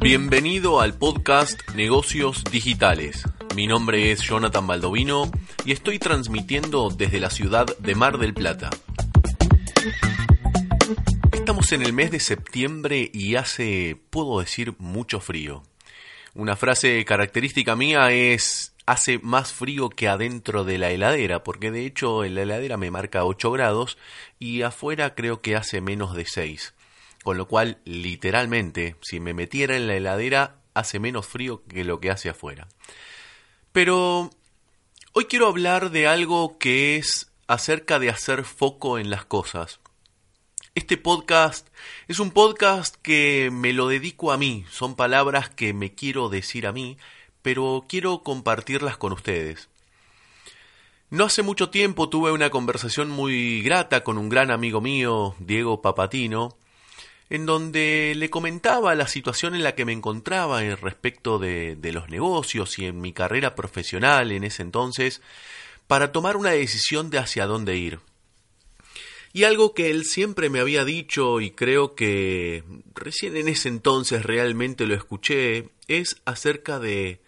Bienvenido al podcast Negocios Digitales. Mi nombre es Jonathan Baldovino y estoy transmitiendo desde la ciudad de Mar del Plata. Estamos en el mes de septiembre y hace, puedo decir, mucho frío. Una frase característica mía es hace más frío que adentro de la heladera, porque de hecho en la heladera me marca 8 grados y afuera creo que hace menos de 6. Con lo cual, literalmente, si me metiera en la heladera, hace menos frío que lo que hace afuera. Pero hoy quiero hablar de algo que es acerca de hacer foco en las cosas. Este podcast es un podcast que me lo dedico a mí, son palabras que me quiero decir a mí, pero quiero compartirlas con ustedes. No hace mucho tiempo tuve una conversación muy grata con un gran amigo mío, Diego Papatino, en donde le comentaba la situación en la que me encontraba en respecto de, de, los negocios y en mi carrera profesional en ese entonces, para tomar una decisión de hacia dónde ir. Y algo que él siempre me había dicho y creo que recién en ese entonces realmente lo escuché, es acerca de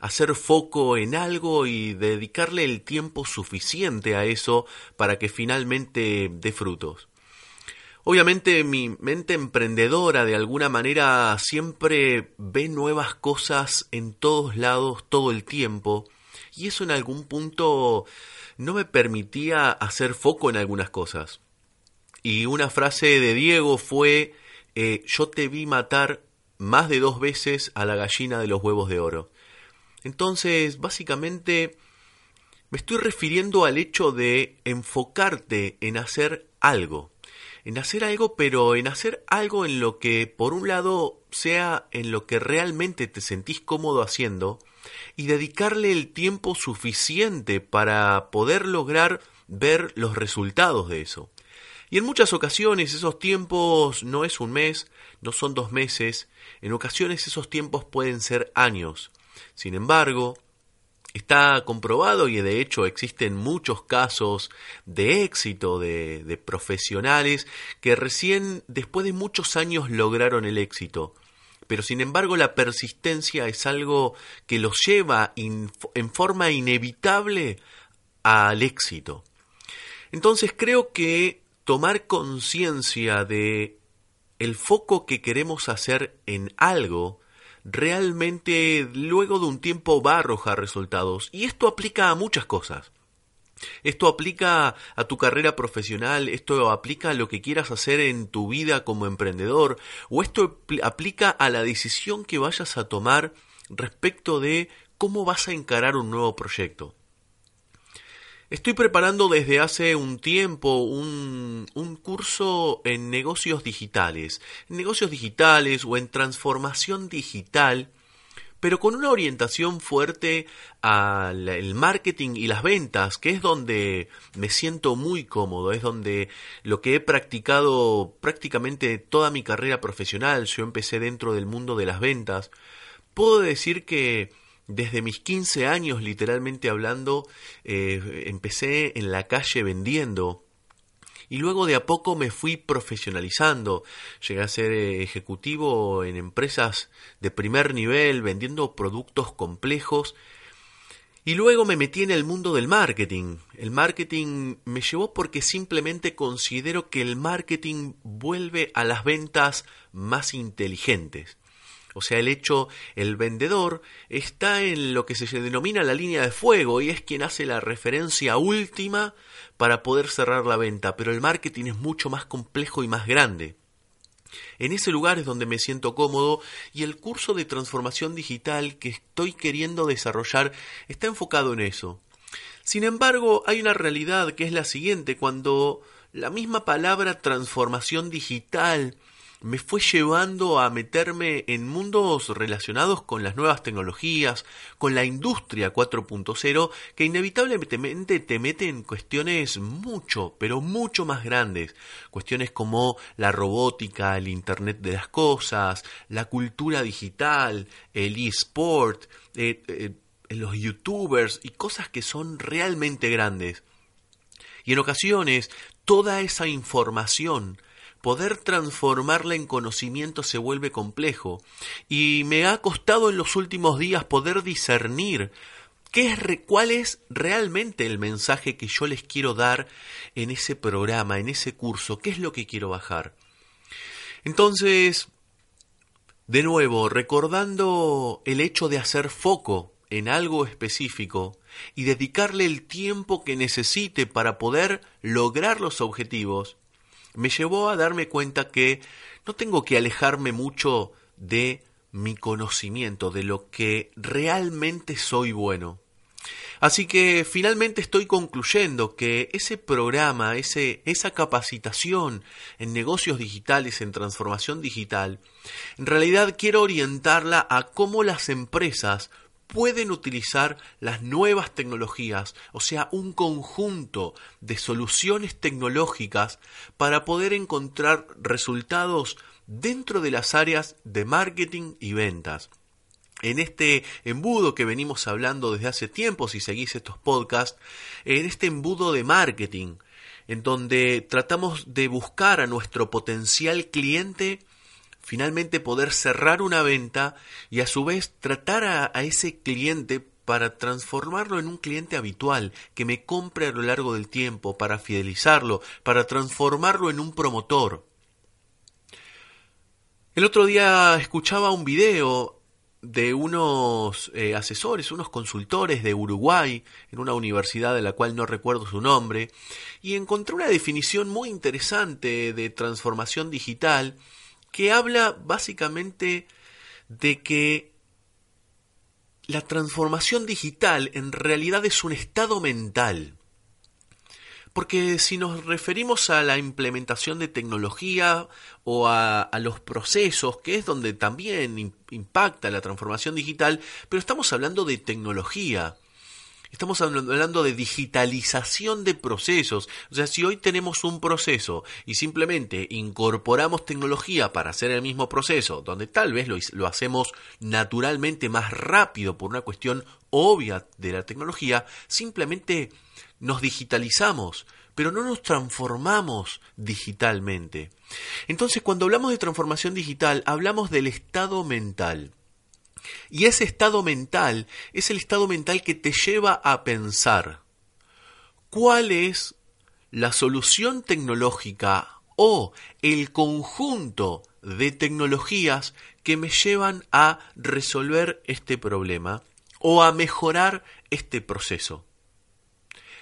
hacer foco en algo y dedicarle el tiempo suficiente a eso para que finalmente dé frutos. Obviamente mi mente emprendedora de alguna manera siempre ve nuevas cosas en todos lados todo el tiempo y eso en algún punto no me permitía hacer foco en algunas cosas. Y una frase de Diego fue, eh, yo te vi matar más de dos veces a la gallina de los huevos de oro. Entonces, básicamente, me estoy refiriendo al hecho de enfocarte en hacer algo en hacer algo, pero en hacer algo en lo que, por un lado, sea en lo que realmente te sentís cómodo haciendo, y dedicarle el tiempo suficiente para poder lograr ver los resultados de eso. Y en muchas ocasiones esos tiempos no es un mes, no son dos meses, en ocasiones esos tiempos pueden ser años. Sin embargo, Está comprobado y de hecho existen muchos casos de éxito de, profesionales que recién después de muchos años lograron el éxito. Pero sin embargo la persistencia es algo que los lleva en forma inevitable al éxito. Entonces creo que tomar conciencia de el foco que queremos hacer en algo realmente luego de un tiempo va a arrojar resultados. Y esto aplica a muchas cosas. Esto aplica a tu carrera profesional, esto aplica a lo que quieras hacer en tu vida como emprendedor, o esto aplica a la decisión que vayas a tomar respecto de cómo vas a encarar un nuevo proyecto. Estoy preparando desde hace un tiempo un, un, curso en negocios digitales, en negocios digitales o en transformación digital, pero con una orientación fuerte al marketing y las ventas, que es donde me siento muy cómodo, es donde lo que he practicado prácticamente toda mi carrera profesional, yo empecé dentro del mundo de las ventas, puedo decir que desde mis 15 años, literalmente hablando, eh, empecé en la calle vendiendo. Y luego de a poco me fui profesionalizando. Llegué a ser eh, ejecutivo en empresas de primer nivel, vendiendo productos complejos. Y luego me metí en el mundo del marketing. El marketing me llevó porque simplemente considero que el marketing vuelve a las ventas más inteligentes. O sea, el hecho, el vendedor está en lo que se denomina la línea de fuego y es quien hace la referencia última para poder cerrar la venta, pero el marketing es mucho más complejo y más grande. En ese lugar es donde me siento cómodo y el curso de transformación digital que estoy queriendo desarrollar está enfocado en eso. Sin embargo, hay una realidad que es la siguiente, cuando la misma palabra transformación digital me fue llevando a meterme en mundos relacionados con las nuevas tecnologías, con la industria 4.0, que inevitablemente te mete en cuestiones mucho, pero mucho más grandes. Cuestiones como la robótica, el Internet de las Cosas, la cultura digital, el eSport, eh, eh, los youtubers y cosas que son realmente grandes. Y en ocasiones toda esa información poder transformarla en conocimiento se vuelve complejo y me ha costado en los últimos días poder discernir qué es, cuál es realmente el mensaje que yo les quiero dar en ese programa, en ese curso, qué es lo que quiero bajar. Entonces, de nuevo, recordando el hecho de hacer foco en algo específico y dedicarle el tiempo que necesite para poder lograr los objetivos, me llevó a darme cuenta que no tengo que alejarme mucho de mi conocimiento, de lo que realmente soy bueno. Así que finalmente estoy concluyendo que ese programa, ese, esa capacitación en negocios digitales, en transformación digital, en realidad quiero orientarla a cómo las empresas pueden utilizar las nuevas tecnologías, o sea, un conjunto de soluciones tecnológicas para poder encontrar resultados dentro de las áreas de marketing y ventas. En este embudo que venimos hablando desde hace tiempo, si seguís estos podcasts, en este embudo de marketing, en donde tratamos de buscar a nuestro potencial cliente finalmente poder cerrar una venta y a su vez tratar a, ese cliente para transformarlo en un cliente habitual que me compre a lo largo del tiempo, para fidelizarlo, para transformarlo en un promotor. El otro día escuchaba un video de unos eh, asesores, unos consultores de Uruguay, en una universidad de la cual no recuerdo su nombre, y encontré una definición muy interesante de transformación digital que habla básicamente de que la transformación digital en realidad es un estado mental. Porque si nos referimos a la implementación de tecnología o a, los procesos, que es donde también impacta la transformación digital, pero estamos hablando de tecnología. Estamos hablando de digitalización de procesos. O sea, si hoy tenemos un proceso y simplemente incorporamos tecnología para hacer el mismo proceso, donde tal vez lo, lo hacemos naturalmente más rápido por una cuestión obvia de la tecnología, simplemente nos digitalizamos, pero no nos transformamos digitalmente. Entonces, cuando hablamos de transformación digital, hablamos del estado mental. Y ese estado mental es el estado mental que te lleva a pensar cuál es la solución tecnológica o el conjunto de tecnologías que me llevan a resolver este problema o a mejorar este proceso.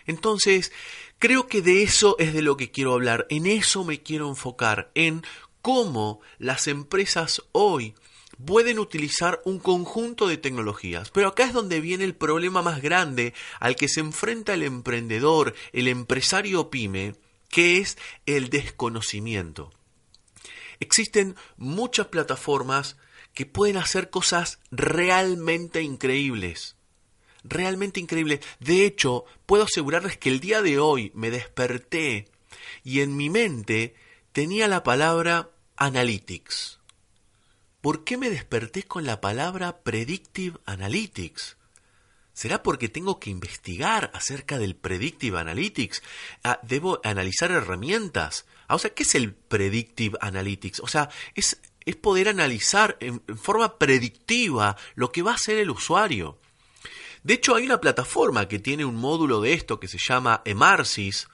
Entonces, creo que de eso es de lo que quiero hablar, en eso me quiero enfocar, en cómo las empresas hoy pueden utilizar un conjunto de tecnologías. Pero acá es donde viene el problema más grande al que se enfrenta el emprendedor, el empresario pyme, que es el desconocimiento. Existen muchas plataformas que pueden hacer cosas realmente increíbles. Realmente increíbles. De hecho, puedo asegurarles que el día de hoy me desperté y en mi mente tenía la palabra analytics. ¿Por qué me desperté con la palabra Predictive Analytics? ¿Será porque tengo que investigar acerca del Predictive Analytics? Ah, ¿Debo analizar herramientas? Ah, o sea, ¿qué es el Predictive Analytics? O sea, es, poder analizar en, forma predictiva lo que va a hacer el usuario. De hecho, hay una plataforma que tiene un módulo de esto que se llama Emarsis,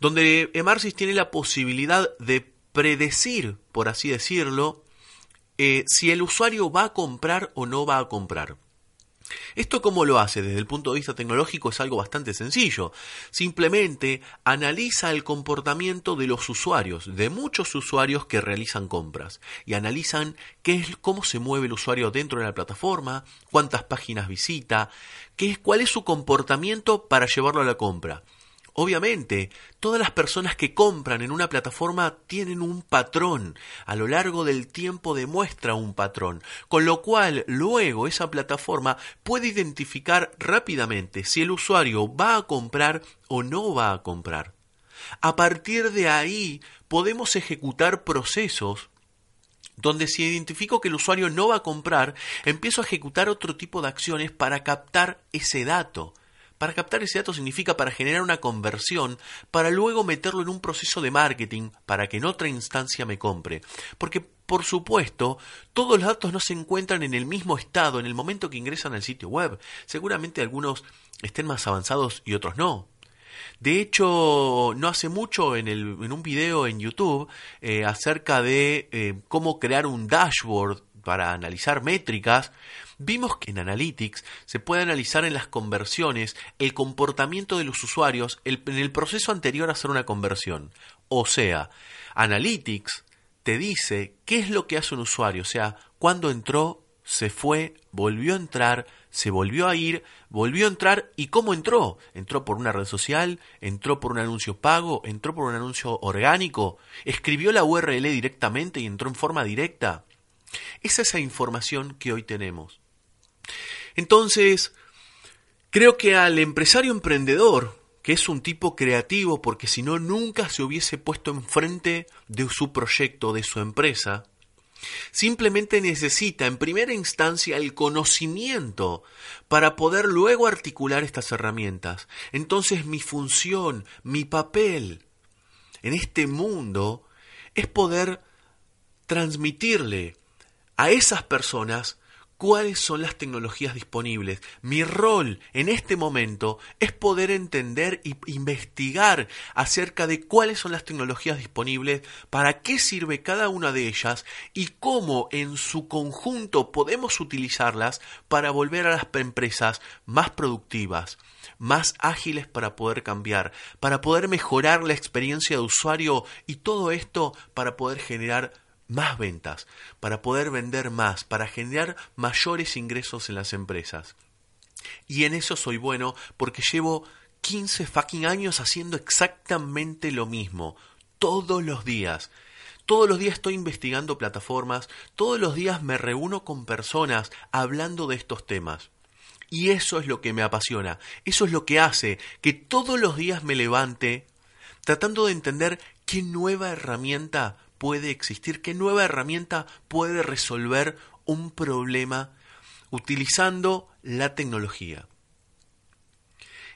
donde Emarsis tiene la posibilidad de predecir, por así decirlo, eh, si el usuario va a comprar o no va a comprar. ¿Esto cómo lo hace? Desde el punto de vista tecnológico es algo bastante sencillo. Simplemente analiza el comportamiento de los usuarios, de muchos usuarios que realizan compras, y analizan qué es, cómo se mueve el usuario dentro de la plataforma, cuántas páginas visita, qué es, cuál es su comportamiento para llevarlo a la compra. Obviamente, todas las personas que compran en una plataforma tienen un patrón, a lo largo del tiempo demuestra un patrón, con lo cual luego esa plataforma puede identificar rápidamente si el usuario va a comprar o no va a comprar. A partir de ahí podemos ejecutar procesos donde si identifico que el usuario no va a comprar, empiezo a ejecutar otro tipo de acciones para captar ese dato. Para captar ese dato significa para generar una conversión, para luego meterlo en un proceso de marketing, para que en otra instancia me compre. Porque, por supuesto, todos los datos no se encuentran en el mismo estado en el momento que ingresan al sitio web. Seguramente algunos estén más avanzados y otros no. De hecho, no hace mucho en, el, en un video en YouTube eh, acerca de eh, cómo crear un dashboard para analizar métricas, vimos que en Analytics se puede analizar en las conversiones el comportamiento de los usuarios en el proceso anterior a hacer una conversión. O sea, Analytics te dice qué es lo que hace un usuario, o sea, cuándo entró, se fue, volvió a entrar, se volvió a ir, volvió a entrar y cómo entró. Entró por una red social, entró por un anuncio pago, entró por un anuncio orgánico, escribió la URL directamente y entró en forma directa. Esa es esa información que hoy tenemos. Entonces, creo que al empresario emprendedor, que es un tipo creativo porque si no nunca se hubiese puesto enfrente de su proyecto, de su empresa, simplemente necesita en primera instancia el conocimiento para poder luego articular estas herramientas. Entonces mi función, mi papel en este mundo es poder transmitirle a esas personas cuáles son las tecnologías disponibles. Mi rol en este momento es poder entender e investigar acerca de cuáles son las tecnologías disponibles, para qué sirve cada una de ellas y cómo en su conjunto podemos utilizarlas para volver a las empresas más productivas más ágiles para poder cambiar, para poder mejorar la experiencia de usuario y todo esto para poder generar más ventas, para poder vender más, para generar mayores ingresos en las empresas. Y en eso soy bueno porque llevo 15 fucking años haciendo exactamente lo mismo, todos los días. Todos los días estoy investigando plataformas, todos los días me reúno con personas hablando de estos temas. Y eso es lo que me apasiona, eso es lo que hace que todos los días me levante tratando de entender qué nueva herramienta puede existir, qué nueva herramienta puede resolver un problema utilizando la tecnología.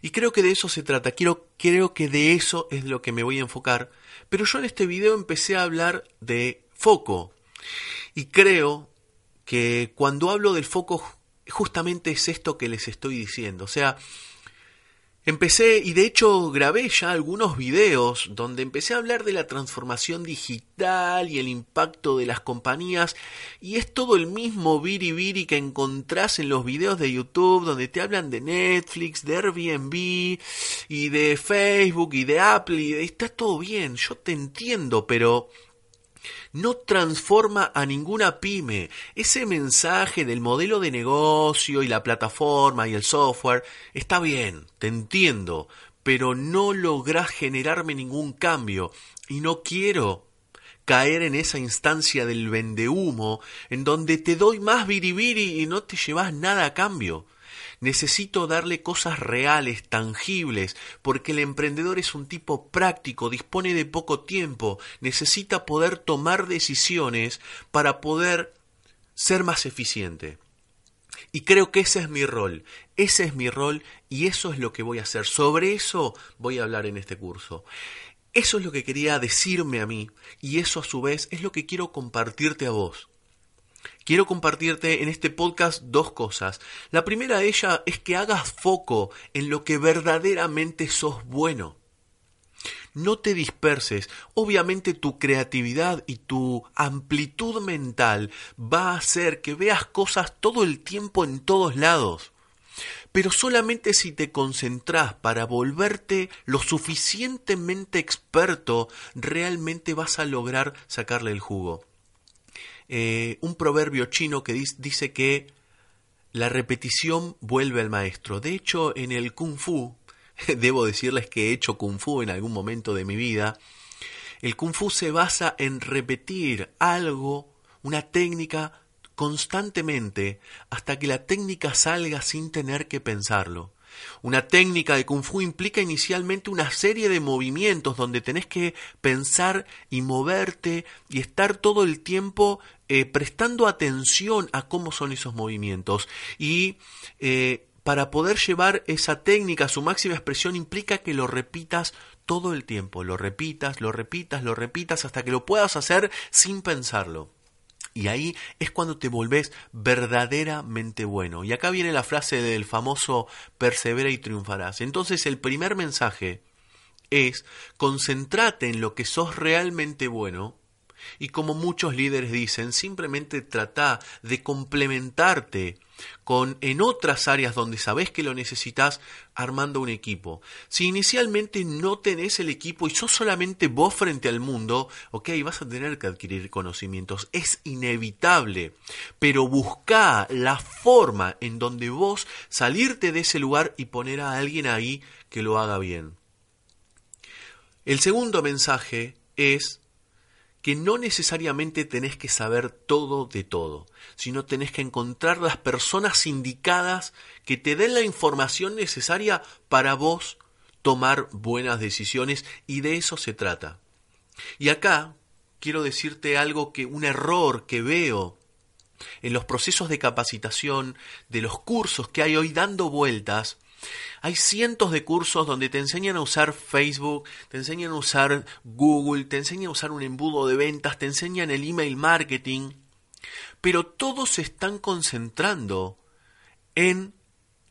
Y creo que de eso se trata, Quiero, creo que de eso es lo que me voy a enfocar, pero yo en este video empecé a hablar de foco. Y creo que cuando hablo del foco justamente es esto que les estoy diciendo, o sea, Empecé, y de hecho grabé ya algunos videos donde empecé a hablar de la transformación digital y el impacto de las compañías, y es todo el mismo viri que encontrás en los videos de YouTube donde te hablan de Netflix, de Airbnb y de Facebook y de Apple, y está todo bien, yo te entiendo, pero no transforma a ninguna pyme. Ese mensaje del modelo de negocio y la plataforma y el software está bien, te entiendo, pero no logras generarme ningún cambio y no quiero caer en esa instancia del vendehumo en donde te doy más biribiri y no te llevas nada a cambio. Necesito darle cosas reales, tangibles, porque el emprendedor es un tipo práctico, dispone de poco tiempo, necesita poder tomar decisiones para poder ser más eficiente. Y creo que ese es mi rol, ese es mi rol y eso es lo que voy a hacer. Sobre eso voy a hablar en este curso. Eso es lo que quería decirme a mí y eso a su vez es lo que quiero compartirte a vos. Quiero compartirte en este podcast dos cosas. La primera de ellas es que hagas foco en lo que verdaderamente sos bueno. No te disperses. Obviamente tu creatividad y tu amplitud mental va a hacer que veas cosas todo el tiempo en todos lados. Pero solamente si te concentras para volverte lo suficientemente experto, realmente vas a lograr sacarle el jugo. Eh, un proverbio chino que dice que la repetición vuelve al maestro. De hecho, en el kung fu debo decirles que he hecho kung fu en algún momento de mi vida, el kung fu se basa en repetir algo, una técnica, constantemente hasta que la técnica salga sin tener que pensarlo. Una técnica de kung fu implica inicialmente una serie de movimientos donde tenés que pensar y moverte y estar todo el tiempo eh, prestando atención a cómo son esos movimientos. Y eh, para poder llevar esa técnica a su máxima expresión implica que lo repitas todo el tiempo, lo repitas, lo repitas, lo repitas hasta que lo puedas hacer sin pensarlo. Y ahí es cuando te volvés verdaderamente bueno. Y acá viene la frase del famoso persevera y triunfarás. Entonces el primer mensaje es concentrate en lo que sos realmente bueno y como muchos líderes dicen, simplemente trata de complementarte con en otras áreas donde sabes que lo necesitas armando un equipo. Si inicialmente no tenés el equipo y sos solamente vos frente al mundo, ok, vas a tener que adquirir conocimientos, es inevitable, pero busca la forma en donde vos salirte de ese lugar y poner a alguien ahí que lo haga bien. El segundo mensaje es que no necesariamente tenés que saber todo de todo, sino tenés que encontrar las personas indicadas que te den la información necesaria para vos tomar buenas decisiones y de eso se trata. Y acá quiero decirte algo que un error que veo en los procesos de capacitación, de los cursos que hay hoy dando vueltas, hay cientos de cursos donde te enseñan a usar Facebook, te enseñan a usar Google, te enseñan a usar un embudo de ventas, te enseñan el email marketing, pero todos se están concentrando en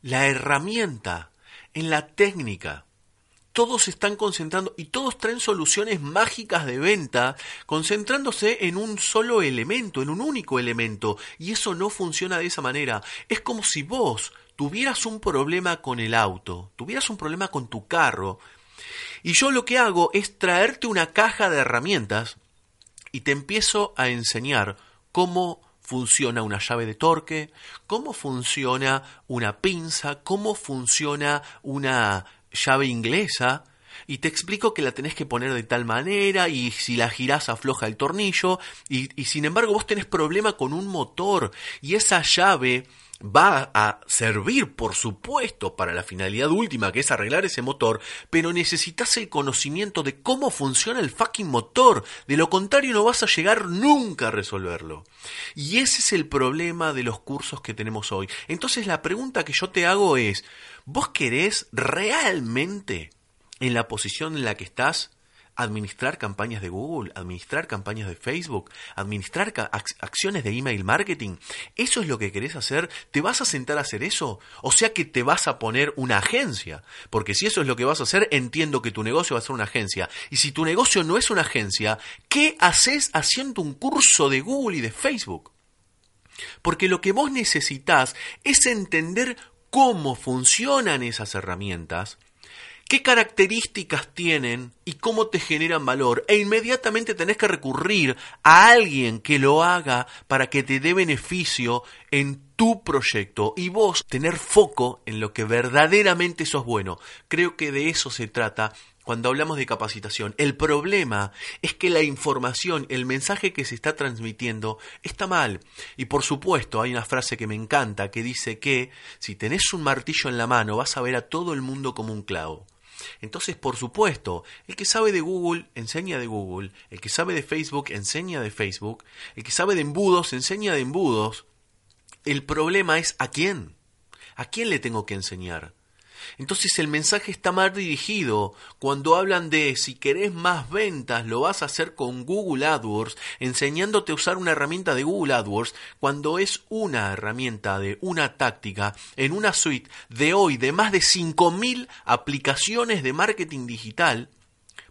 la herramienta, en la técnica. Todos se están concentrando y todos traen soluciones mágicas de venta, concentrándose en un solo elemento, en un único elemento. Y eso no funciona de esa manera. Es como si vos tuvieras un problema con el auto, tuvieras un problema con tu carro, y yo lo que hago es traerte una caja de herramientas y te empiezo a enseñar cómo funciona una llave de torque, cómo funciona una pinza, cómo funciona una llave inglesa, y te explico que la tenés que poner de tal manera y si la girás afloja el tornillo y, y sin embargo vos tenés problema con un motor y esa llave va a servir, por supuesto, para la finalidad última, que es arreglar ese motor, pero necesitas el conocimiento de cómo funciona el fucking motor. De lo contrario, no vas a llegar nunca a resolverlo. Y ese es el problema de los cursos que tenemos hoy. Entonces, la pregunta que yo te hago es, ¿vos querés realmente, en la posición en la que estás, administrar campañas de Google, administrar campañas de Facebook, administrar acciones de email marketing. ¿Eso es lo que querés hacer? ¿Te vas a sentar a hacer eso? O sea que te vas a poner una agencia. Porque si eso es lo que vas a hacer, entiendo que tu negocio va a ser una agencia. Y si tu negocio no es una agencia, ¿qué haces haciendo un curso de Google y de Facebook? Porque lo que vos necesitas es entender cómo funcionan esas herramientas qué características tienen y cómo te generan valor. E inmediatamente tenés que recurrir a alguien que lo haga para que te dé beneficio en tu proyecto y vos tener foco en lo que verdaderamente sos bueno. Creo que de eso se trata cuando hablamos de capacitación. El problema es que la información, el mensaje que se está transmitiendo está mal. Y por supuesto, hay una frase que me encanta que dice que si tenés un martillo en la mano vas a ver a todo el mundo como un clavo. Entonces, por supuesto, el que sabe de Google enseña de Google, el que sabe de Facebook enseña de Facebook, el que sabe de embudos enseña de embudos. El problema es a quién. ¿A quién le tengo que enseñar? Entonces el mensaje está mal dirigido cuando hablan de si querés más ventas lo vas a hacer con Google AdWords, enseñándote a usar una herramienta de Google AdWords, cuando es una herramienta de una táctica en una suite de hoy de más de 5.000 aplicaciones de marketing digital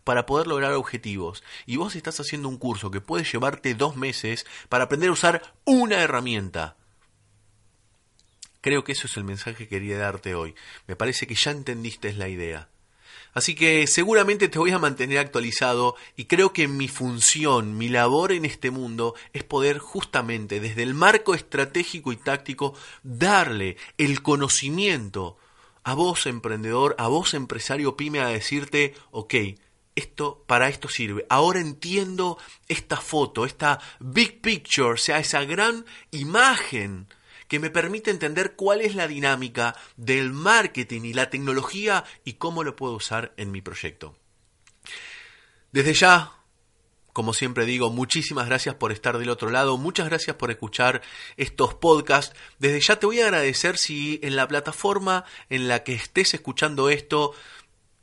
para poder lograr objetivos. Y vos estás haciendo un curso que puede llevarte dos meses para aprender a usar una herramienta. Creo que eso es el mensaje que quería darte hoy. Me parece que ya entendiste la idea. Así que seguramente te voy a mantener actualizado y creo que mi función, mi labor en este mundo es poder justamente desde el marco estratégico y táctico darle el conocimiento a vos emprendedor, a vos empresario pyme a decirte, ok, esto para esto sirve. Ahora entiendo esta foto, esta big picture, o sea, esa gran imagen que me permite entender cuál es la dinámica del marketing y la tecnología y cómo lo puedo usar en mi proyecto. Desde ya, como siempre digo, muchísimas gracias por estar del otro lado, muchas gracias por escuchar estos podcasts. Desde ya te voy a agradecer si en la plataforma en la que estés escuchando esto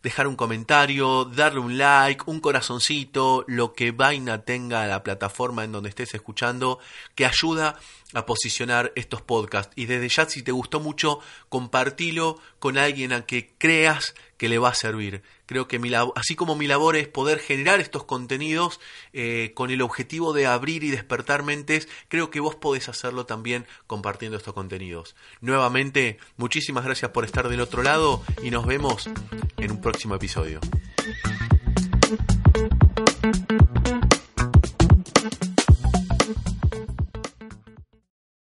dejar un comentario, darle un like, un corazoncito, lo que vaina tenga la plataforma en donde estés escuchando, que ayuda a posicionar estos podcasts. Y desde ya, si te gustó mucho, compartilo con alguien a que creas que le va a servir. Creo que así como mi labor es poder generar estos contenidos eh, con el objetivo de abrir y despertar mentes, creo que vos podés hacerlo también compartiendo estos contenidos. Nuevamente, muchísimas gracias por estar del otro lado y nos vemos en un próximo episodio.